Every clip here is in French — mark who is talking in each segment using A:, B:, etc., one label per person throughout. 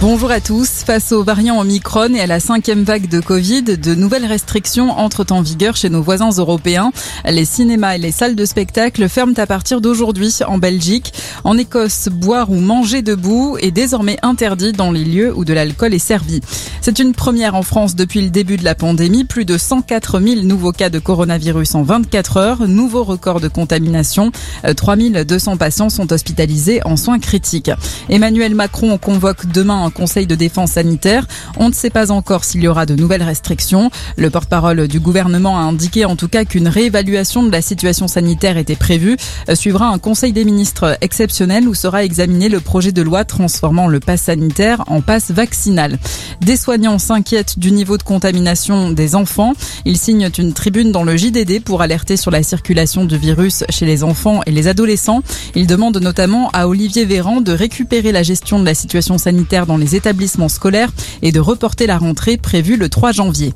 A: Bonjour à tous. Face aux variants Omicron et à la cinquième vague de Covid, de nouvelles restrictions entrent en vigueur chez nos voisins européens. Les cinémas et les salles de spectacle ferment à partir d'aujourd'hui en Belgique. En Écosse, boire ou manger debout est désormais interdit dans les lieux où de l'alcool est servi. C'est une première en France depuis le début de la pandémie. Plus de 104 000 nouveaux cas de coronavirus en 24 heures. Nouveau record de contamination. 3 200 patients sont hospitalisés en soins critiques. Emmanuel Macron convoque demain un conseil de défense sanitaire. On ne sait pas encore s'il y aura de nouvelles restrictions. Le porte-parole du gouvernement a indiqué en tout cas qu'une réévaluation de la situation sanitaire était prévue. Suivra un conseil des ministres exceptionnel où sera examiné le projet de loi transformant le pass sanitaire en passe vaccinal. Des soignants s'inquiètent du niveau de contamination des enfants. Ils signent une tribune dans le JDD pour alerter sur la circulation du virus chez les enfants et les adolescents. Ils demandent notamment à Olivier Véran de récupérer la gestion de la situation sanitaire dans les établissements scolaires et de reporter la rentrée prévue le 3 janvier.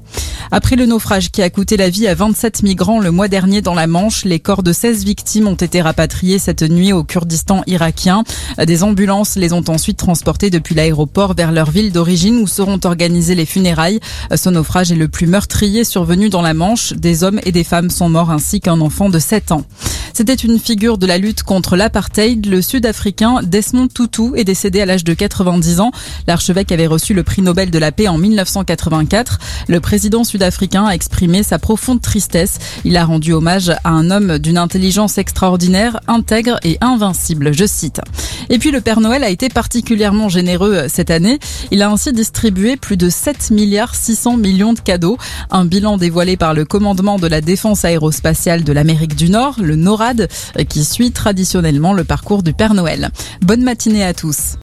A: Après le naufrage qui a coûté la vie à 27 migrants le mois dernier dans la Manche, les corps de 16 victimes ont été rapatriés cette nuit au Kurdistan irakien. Des ambulances les ont ensuite transportés depuis l'aéroport vers leur ville d'origine où seront organisées les funérailles. Ce naufrage est le plus meurtrier survenu dans la Manche. Des hommes et des femmes sont morts ainsi qu'un enfant de 7 ans. C'était une figure de la lutte contre l'apartheid. Le Sud-Africain Desmond Tutu est décédé à l'âge de 90 ans. L'archevêque avait reçu le prix Nobel de la paix en 1984. Le président sud-africain a exprimé sa profonde tristesse. Il a rendu hommage à un homme d'une intelligence extraordinaire, intègre et invincible, je cite. Et puis le Père Noël a été particulièrement généreux cette année. Il a ainsi distribué plus de 7 milliards 600 millions de cadeaux. Un bilan dévoilé par le commandement de la défense aérospatiale de l'Amérique du Nord, le NORAD, qui suit traditionnellement le parcours du Père Noël. Bonne matinée à tous.